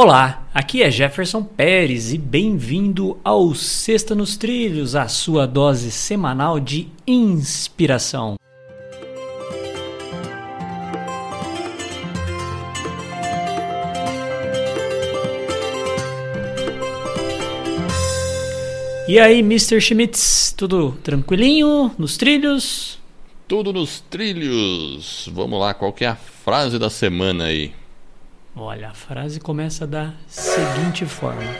Olá, aqui é Jefferson Pérez e bem-vindo ao Sexta nos Trilhos, a sua dose semanal de inspiração. E aí, Mr. Schmitz, tudo tranquilinho nos trilhos? Tudo nos trilhos. Vamos lá, qual que é a frase da semana aí? Olha, a frase começa da seguinte forma: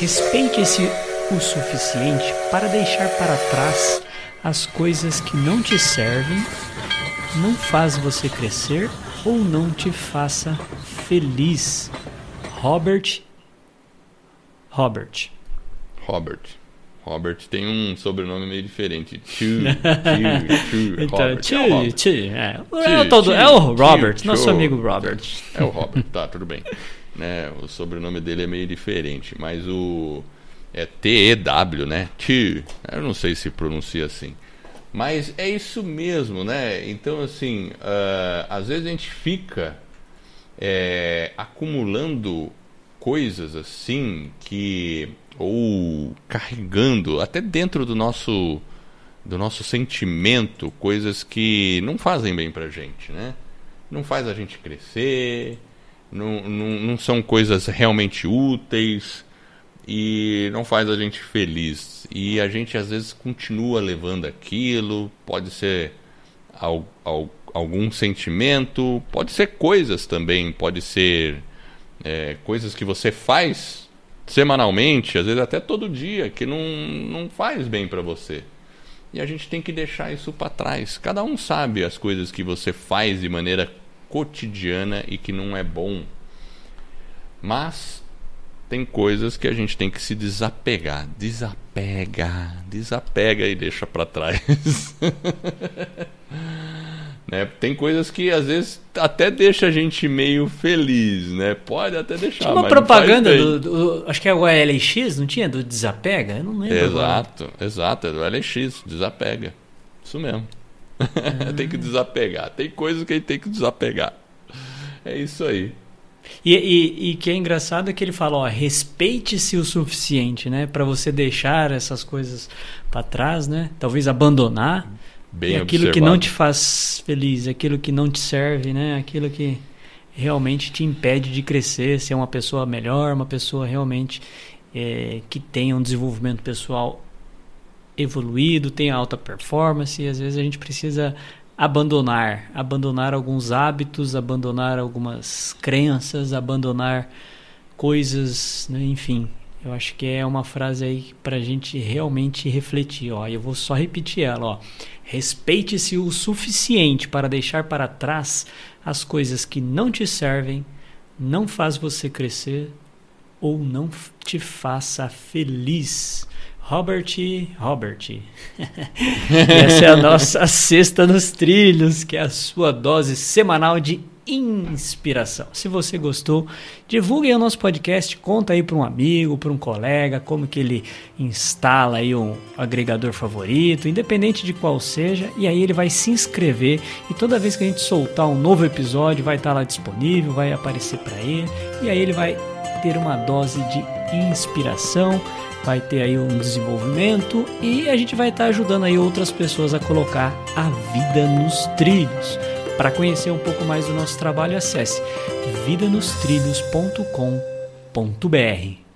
Respeite-se o suficiente para deixar para trás as coisas que não te servem, não faz você crescer ou não te faça feliz. Robert Robert. Robert. Robert tem um sobrenome meio diferente. Chu, Chu, Chu, então. Chu, é Chu, é. É, é o Robert, nosso amigo Robert. É o Robert, tá, tudo bem. Né, o sobrenome dele é meio diferente, mas o é T-E-W, né? Chu. Eu não sei se pronuncia assim. Mas é isso mesmo, né? Então, assim, uh, às vezes a gente fica é, acumulando coisas assim que ou carregando até dentro do nosso do nosso sentimento coisas que não fazem bem pra gente, né? Não faz a gente crescer, não, não, não são coisas realmente úteis e não faz a gente feliz. E a gente às vezes continua levando aquilo, pode ser al, al, algum sentimento, pode ser coisas também, pode ser é, coisas que você faz semanalmente, às vezes até todo dia, que não, não faz bem para você. E a gente tem que deixar isso para trás. Cada um sabe as coisas que você faz de maneira cotidiana e que não é bom. Mas tem coisas que a gente tem que se desapegar. Desapega, desapega e deixa para trás. Né? Tem coisas que às vezes até deixa a gente meio feliz, né? Pode até deixar. Tinha uma propaganda do, do, Acho que é o LX, não tinha? Do Desapega? Eu não lembro. Exato, agora. exato, é do LX, desapega. Isso mesmo. Ah. tem que desapegar. Tem coisas que a gente tem que desapegar. É isso aí. E, e, e que é engraçado é que ele fala, ó, respeite-se o suficiente, né, para você deixar essas coisas para trás, né? Talvez abandonar Bem e aquilo observado. que não te faz feliz, aquilo que não te serve, né? Aquilo que realmente te impede de crescer, ser uma pessoa melhor, uma pessoa realmente é, que tenha um desenvolvimento pessoal evoluído, tenha alta performance. E às vezes a gente precisa abandonar, abandonar alguns hábitos, abandonar algumas crenças, abandonar coisas, né? enfim. Eu acho que é uma frase aí para a gente realmente refletir. Ó, eu vou só repetir ela. Ó. Respeite-se o suficiente para deixar para trás as coisas que não te servem, não faz você crescer ou não te faça feliz. Robert, Robert. Essa é a nossa sexta nos trilhos, que é a sua dose semanal de inspiração. Se você gostou, divulgue o nosso podcast, conta aí para um amigo, para um colega, como que ele instala aí um agregador favorito, independente de qual seja, e aí ele vai se inscrever e toda vez que a gente soltar um novo episódio, vai estar tá lá disponível, vai aparecer para ele, e aí ele vai ter uma dose de inspiração, vai ter aí um desenvolvimento e a gente vai estar tá ajudando aí outras pessoas a colocar a vida nos trilhos. Para conhecer um pouco mais do nosso trabalho, acesse vidanostrilhos.com.br.